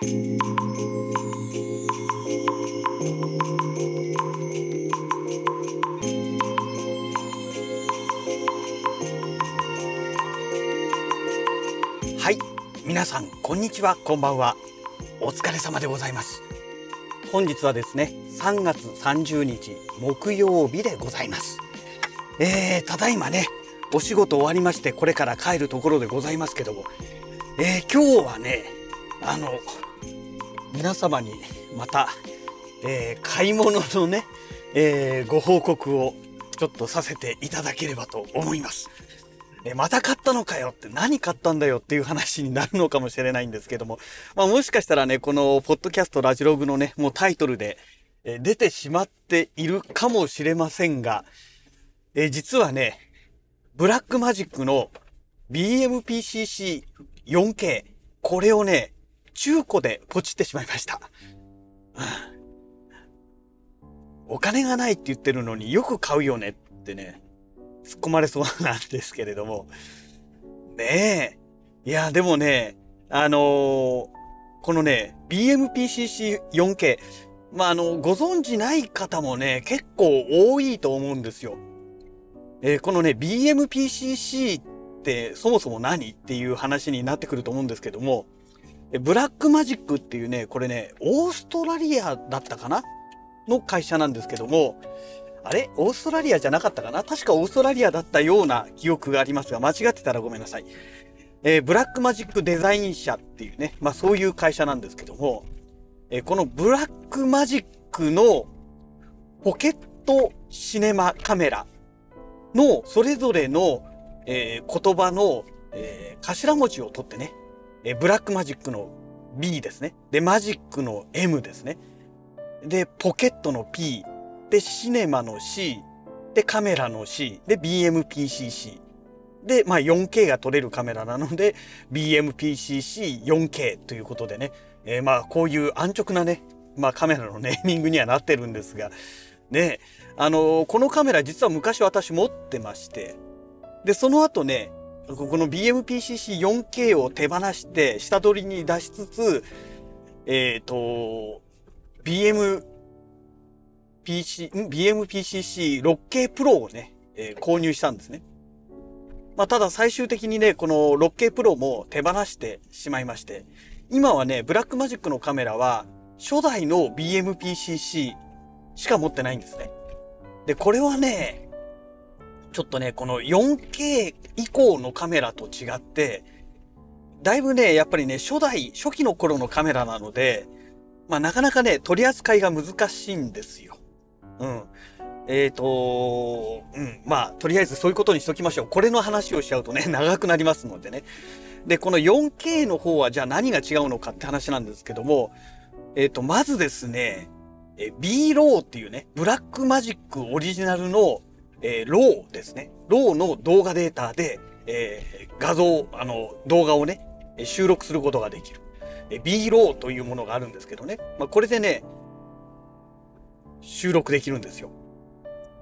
はい皆さんこんにちはこんばんは。お疲れ様でございます。本日はですね3月30日木曜日でございます。えー、ただいまねお仕事終わりましてこれから帰るところでございますけども、えー、今日はねあの皆様にまた、えー、買い物のね、えー、ご報告をちょっとさせていただければと思います。えまた買ったのかよって何買ったんだよっていう話になるのかもしれないんですけども、まあもしかしたらね、このポッドキャストラジログのね、もうタイトルで、え出てしまっているかもしれませんが、え実はね、ブラックマジックの BMPCC4K、これをね、中古でポチってしまいました。お金がないって言ってるのによく買うよねってね、突っ込まれそうなんですけれども。ねえ。いや、でもね、あのー、このね、BMPCC4K、まあ、あの、ご存知ない方もね、結構多いと思うんですよ。えー、このね、BMPCC ってそもそも何っていう話になってくると思うんですけども、 Blackmagic っていうね、これね、オーストラリアだったかなの会社なんですけども、あれ？オーストラリアじゃなかったかな？確かオーストラリアだったような記憶がありますが、間違ってたらごめんなさい。えー、 Blackmagic Design 社っていうね、まあそういう会社なんですけども、えー、このブラックマジックのポケットシネマカメラのそれぞれの、えー、言葉の、え、頭文字を取ってね、え、ブラックマジックの B ですね。で、マジックの M ですね。で、ポケットの P。で、シネマの C。で、カメラの C。で、BMPCC。で、まあ 4K が撮れるカメラなので、BMPCC4K ということでね、えー、まあこういう安直なね、まあカメラのネーミングにはなってるんですが、ね、あのー、このカメラ実は昔私持ってまして、で、その後ね、この BMPCC4K を手放して下取りに出しつつ、えっ、ー、と、BM、PC、BMPCC6K Pro をね、えー、購入したんですね。まあ、ただ最終的にね、この 6K Pro も手放してしまいまして、今はね、ブラックマジックのカメラは、初代の BMPCC しか持ってないんですね。で、これはね、ちょっとね、この 4K 以降のカメラと違って、だいぶね、やっぱりね、初代、初期の頃のカメラなので、まあなかなかね、取り扱いが難しいんですよ。うん。えっ、ー、と、うん。まあ、とりあえずそういうことにしときましょう。これの話をしちゃうとね、長くなりますのでね。で、この 4K の方はじゃあ何が違うのかって話なんですけども、えっ、ー、と、まずですね、え B ローっていうね、ブラックマジックオリジナルのえー、ローですね。ローの動画データで、えー、画像、あの、動画をね、収録することができる。え B ローというものがあるんですけどね。まあ、これでね、収録できるんですよ。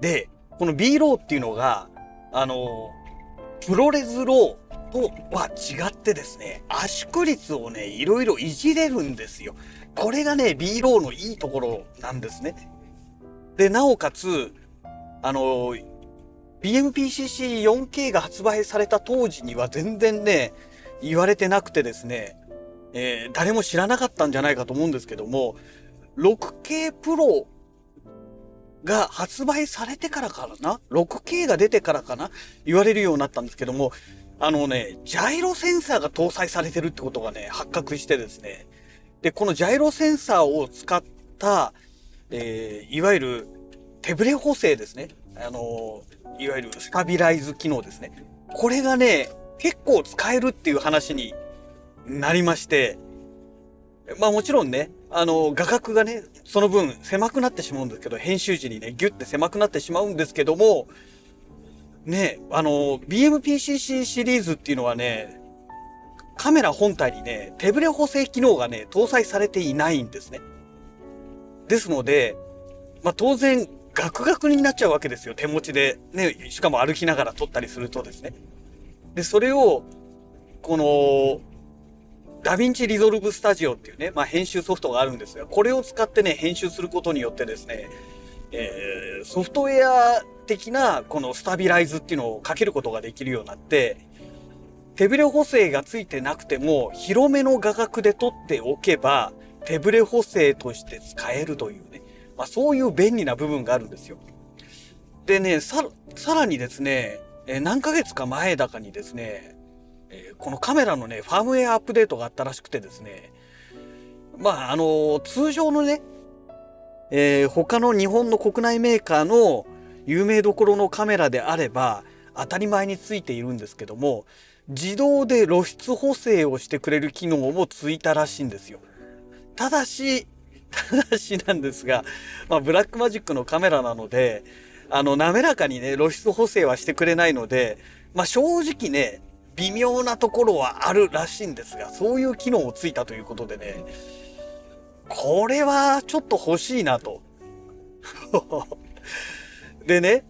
で、この B RAW っていうのが、あの、 ProRes RAW とは違ってですね、圧縮率をね、いろいろいじれるんですよ。これがね、B ローのいいところなんですね。で、なおかつ、あの、BMPCC4K が発売された当時には全然ね、言われてなくてですね、えー、誰も知らなかったんじゃないかと思うんですけども、6K プロが発売されてからかな ?6K が出てからかな？言われるようになったんですけども、あのね、ジャイロセンサーが搭載されてるってことがね、発覚してですね。で、このジャイロセンサーを使った、えー、いわゆる手ブレ補正ですね。あの、いわゆるスタビライズ機能ですね。これがね、結構使えるっていう話になりまして、まあもちろんね、あの、画角がね、その分狭くなってしまうんですけど、編集時にね、ギュッて狭くなってしまうんですけども、ね、あの、BMPCC シリーズっていうのはね、カメラ本体にね、手ブレ補正機能がね、搭載されていないんですね。ですので、まあ当然、ガクガクになっちゃうわけですよ。手持ちで。ね、しかも歩きながら撮ったりするとですね。で、それを、この、 DaVinci Resolve Studio っていうね、まあ、編集ソフトがあるんですが、これを使ってね、編集することによってですね、えー、ソフトウェア的なこのスタビライズっていうのをかけることができるようになって、手ブレ補正がついてなくても、広めの画角で撮っておけば、手ブレ補正として使えるというね、まあ、そういう便利な部分があるんですよ。でね、さ、さらにですね、え何ヶ月か前だかにですね、えこのカメラのね、ファームウェアアップデートがあったらしくてですね、まあ、あの、通常のね、えー、他の日本の国内メーカーの有名どころのカメラであれば当たり前についているんですけども自動で露出補正をしてくれる機能もついたらしいんですよ。ただし、ただしなんですが、まあ、ブラックマジックのカメラなので、あの、滑らかにね、露出補正はしてくれないので、まあ、正直ね、微妙なところはあるらしいんですが、そういう機能をついたということでね、これはちょっと欲しいなと。でね、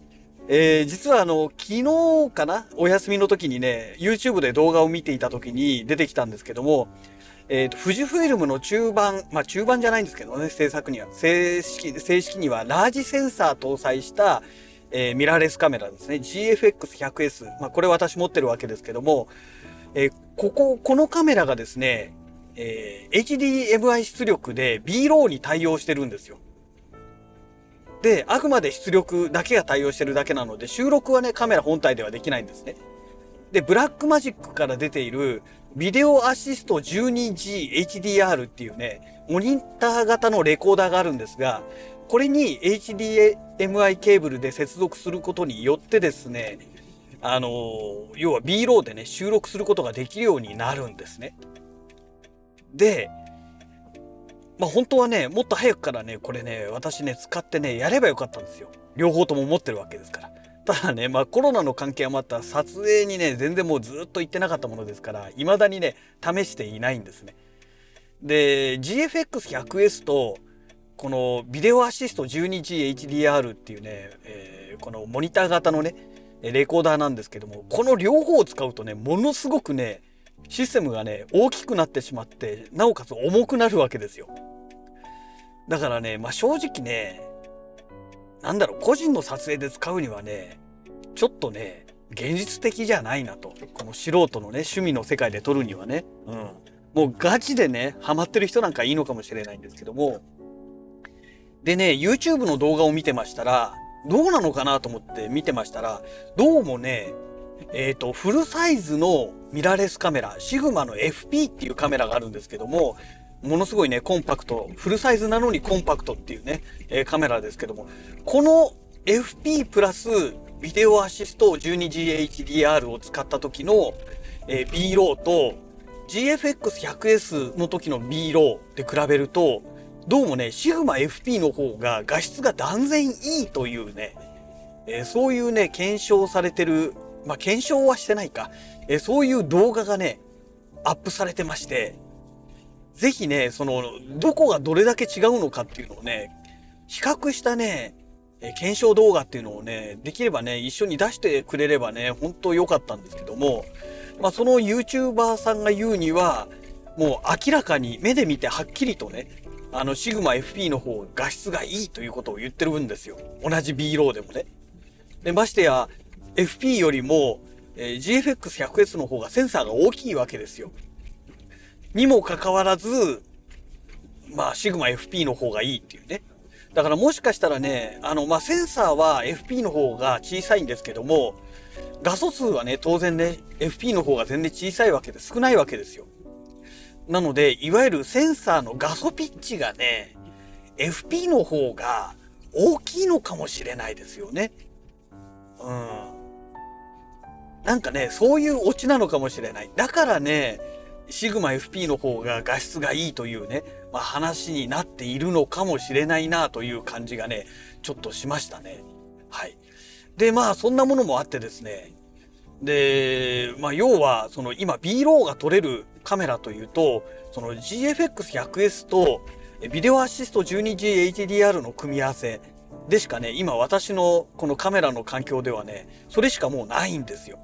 えー、実はあの、昨日かなお休みの時にね、YouTube で動画を見ていた時に出てきたんですけども、えっ、ー、と、富士フイルムの中盤、まあ中盤じゃないんですけどね、制作には。正式、正式にはラージセンサー搭載した、えー、ミラーレスカメラですね。GFX100S。まあこれ私持ってるわけですけども、えー、ここ、このカメラがですね、えー、HDMI 出力で B ローに対応してるんですよ。で、あくまで出力だけが対応してるだけなので、収録はね、カメラ本体ではできないんですね。で、 Blackmagic から出ているビデオアシスト 12GHDR っていうね、モニター型のレコーダーがあるんですが、これに HDMI ケーブルで接続することによってですね、あの要は B RAW でね、収録することができるようになるんですね。で、まあ本当はね、もっと早くからね、これね、私ね、使ってね、やればよかったんですよ。両方とも持ってるわけですから。ただね、まあコロナの関係余った撮影にね、全然もうずっと行ってなかったものですから、未だにね、試していないんですね。で、GFX100S と、このビデオアシスト 12GHDR っていうね、えー、このモニター型のね、レコーダーなんですけども、この両方を使うとね、ものすごくね、システムがね、大きくなってしまって、なおかつ重くなるわけですよ。だからね、まあ正直ね、なんだろう、個人の撮影で使うにはね、ちょっとね、現実的じゃないなと。この素人のね、趣味の世界で撮るにはね。うん。もうガチでね、ハマってる人なんかいいのかもしれないんですけども。でね、YouTube の動画を見てましたら、どうなのかなと思って見てましたら、どうもね、えっ、ー、と、フルサイズのミラーレスカメラ、シグマの FP っていうカメラがあるんですけども、ものすごいね、コンパクト、フルサイズなのにコンパクトっていうね、えー、カメラですけども、この FP プラスビデオアシスト 12GHDR を使った時の、えー、B ローと GFX100S の時の B ローで比べると、どうもね、シグマ FP の方が画質が断然いいというね、えー、そういうね、検証されてる、まあ、検証はしてないか、えー、そういう動画がね、アップされてまして、ぜひね、その、どこがどれだけ違うのかっていうのをね、比較したね、え検証動画っていうのをね、できればね、一緒に出してくれればね、本当良かったんですけども、まあその YouTuber さんが言うには、もう明らかに目で見てはっきりとね、あの、シグマ FP の方画質がいいということを言ってるんですよ。同じ B ローでもね。で、ましてや、FP よりも、え、GFX100S の方がセンサーが大きいわけですよ。にもかかわらず、まあ、シグマ FP の方がいいっていうね。だからもしかしたらね、あの、まあ、センサーは FP の方が小さいんですけども、画素数はね、当然ね、FP の方が全然小さいわけで少ないわけですよ。なので、いわゆるセンサーの画素ピッチがね、FP の方が大きいのかもしれないですよね。うん。なんかね、そういうオチなのかもしれない。だからね、シグマ FP の方が画質がいいというね、まあ、話になっているのかもしれないなという感じがね、ちょっとしましたね。はい。で、まあそんなものもあってですね、で、まあ要は、その今 B ローが撮れるカメラというと、その GFX100S とビデオアシスト 12GHDR の組み合わせでしかね、今私のこのカメラの環境ではね、それしかもうないんですよ。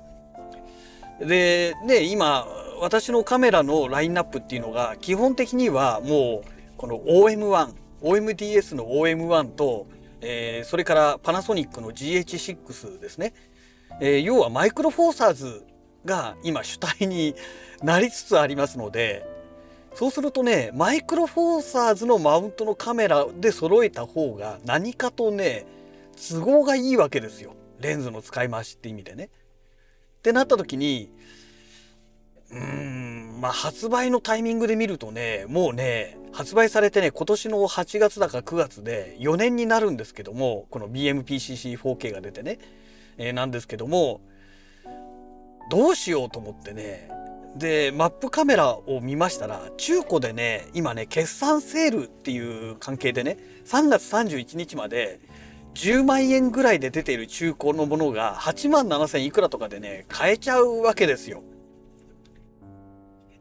で、ね、今、私のカメラのラインナップっていうのが基本的にはもうこの OM1、OMDS の OM1 と、えー、それからパナソニックの GH6 ですね。えー、要はマイクロフォーサーズが今主体になりつつありますので、そうするとね、マイクロフォーサーズのマウントのカメラで揃えた方が何かとね、都合がいいわけですよ。レンズの使い回しって意味でね。ってなった時に、うーん、まあ発売のタイミングで見るとね、もうね、発売されてね、今年の8月だか9月で4年になるんですけども、この BMPCC4K が出てね、えー、なんですけども、どうしようと思ってね、で、マップカメラを見ましたら、中古でね、今ね、決算セールっていう関係でね、3月31日まで10万円ぐらいで出ている中古のものが8万7千いくらとかでね、買えちゃうわけですよ。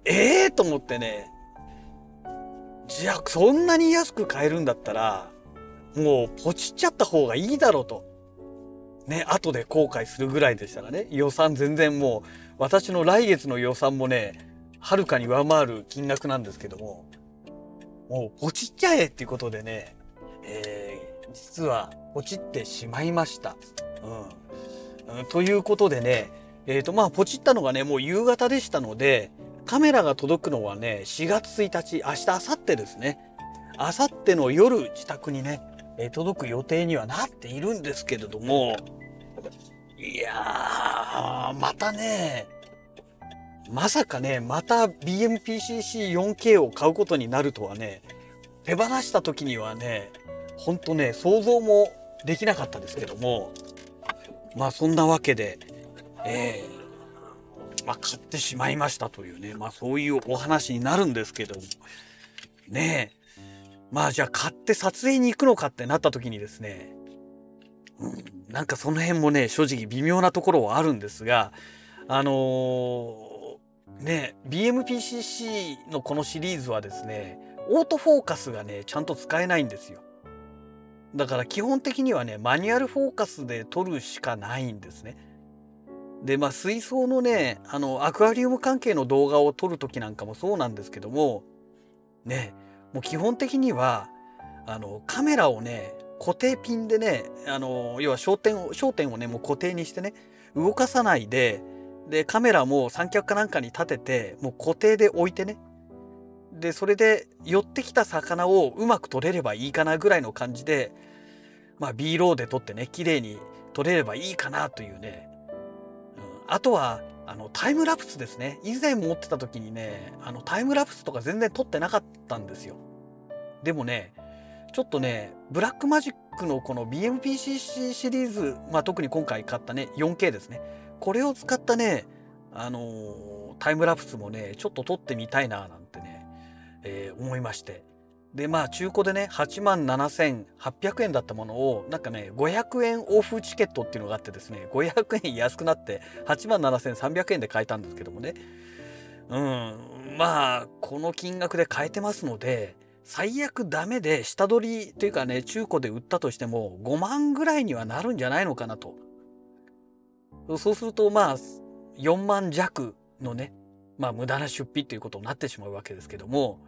ええー、と思ってね、じゃあそんなに安く買えるんだったら、もうポチっちゃった方がいいだろうと。ね、後で後悔するぐらいでしたらね、予算全然もう、私の来月の予算もね、はるかに上回る金額なんですけども、もうポチっちゃえっていうことでね、えー、実はポチってしまいました。うん。ということでね、えっ、ー、とまあポチったのがね、もう夕方でしたので、カメラが届くのはね、4月1日、明日、明後日ですね。明後日の夜、自宅にね、え届く予定にはなっているんですけれども、いやー、またね、まさかね、また BMPCC4K を買うことになるとはね、手放した時にはね、ほんとね、想像もできなかったですけども、まあそんなわけで、えー、まあ買ってしまいましたというね、まあそういうお話になるんですけども、ねえ、まあじゃあ買って撮影に行くのかってなった時にですね、うん、なんかその辺もね、正直微妙なところはあるんですが、あのー、ね、BMPCC のこのシリーズはですね、オートフォーカスがね、ちゃんと使えないんですよ。だから基本的にはね、マニュアルフォーカスで撮るしかないんですね。で、まあ水槽のね、あの、アクアリウム関係の動画を撮る時なんかもそうなんですけども、ね、もう基本的にはあのカメラをね固定ピンでねあの要は焦点を焦点をねもう固定にしてね動かさないででカメラも三脚かなんかに立ててもう固定で置いてねでそれで寄ってきた魚をうまく撮れればいいかなぐらいの感じでまあ B ローで撮ってね綺麗に撮れればいいかなというね、あとはあのタイムラプスですね。以前持ってた時にねあのタイムラプスとか全然撮ってなかったんですよ。でもねちょっとねブラックマジックのこの BMPCC シリーズ、まあ、特に今回買ったね 4K ですね。これを使ったねあのー、タイムラプスもねちょっと撮ってみたいななんてね、えー、思いまして。でまあ中古でね8万7800円だったものをなんかね500円オフチケットっていうのがあってですね500円安くなって8万7300円で買えたんですけどもね。うんまあこの金額で買えてますので最悪ダメで下取りというかね中古で売ったとしても5万ぐらいにはなるんじゃないのかなと。そうするとまあ4万弱のねまあ無駄な出費っていうことになってしまうわけですけども。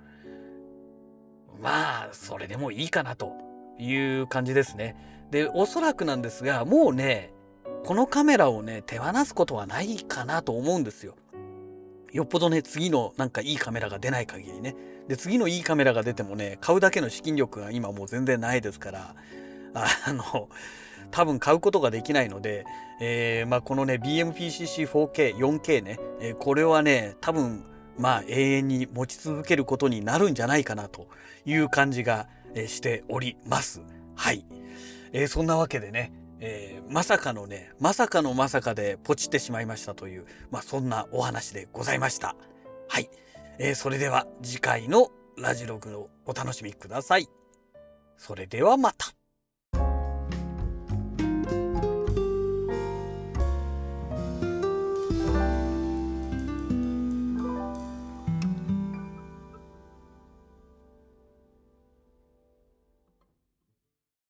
まあ、それでもいいかなという感じですね。で、おそらくなんですが、もうね、このカメラをね、手放すことはないかなと思うんですよ。よっぽどね、次のなんかいいカメラが出ない限りね。で、次のいいカメラが出てもね、買うだけの資金力が今もう全然ないですから、あの、多分買うことができないので、えー、まあこのね、BMPCC4K、4K ね、えー、これはね、多分まあ永遠に持ち続けることになるんじゃないかなという感じがしております。はい。えー、そんなわけでね、えー、まさかのね、まさかのまさかでポチってしまいましたという、まあそんなお話でございました。はい。えー、それでは次回のラジログをお楽しみください。それではまた。